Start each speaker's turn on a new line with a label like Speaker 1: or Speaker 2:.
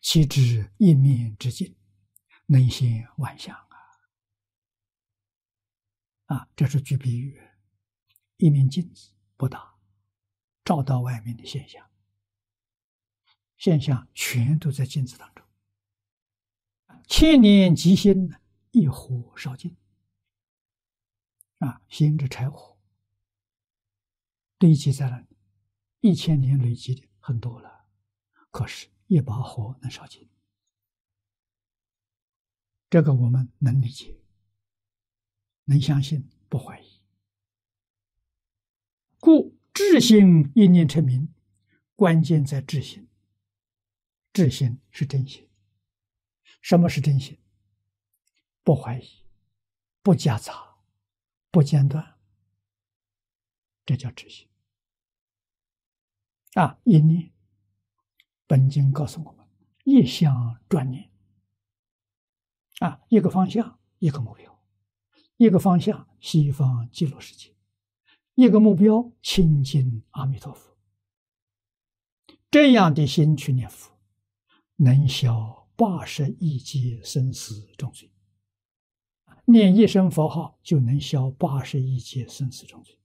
Speaker 1: 岂知一面之境，能现万象啊！啊，这是举比喻，一面镜子不大，照到外面的现象，现象全都在镜子当中。千年积心，一火烧尽。啊，心之柴火堆积在那，一千年累积的很多了，可是，一把火能烧尽，这个我们能理解，能相信，不怀疑。故智心一念成名，关键在智心。智心是真心。什么是真心？不怀疑，不夹杂，不间断，这叫智心。啊，一念。本经告诉我们：一向专念啊，一个方向，一个目标；一个方向，西方极乐世界；一个目标，亲近阿弥陀佛。这样的心去念佛，能消八十亿劫生死重罪。念一声佛号，就能消八十亿劫生死重罪。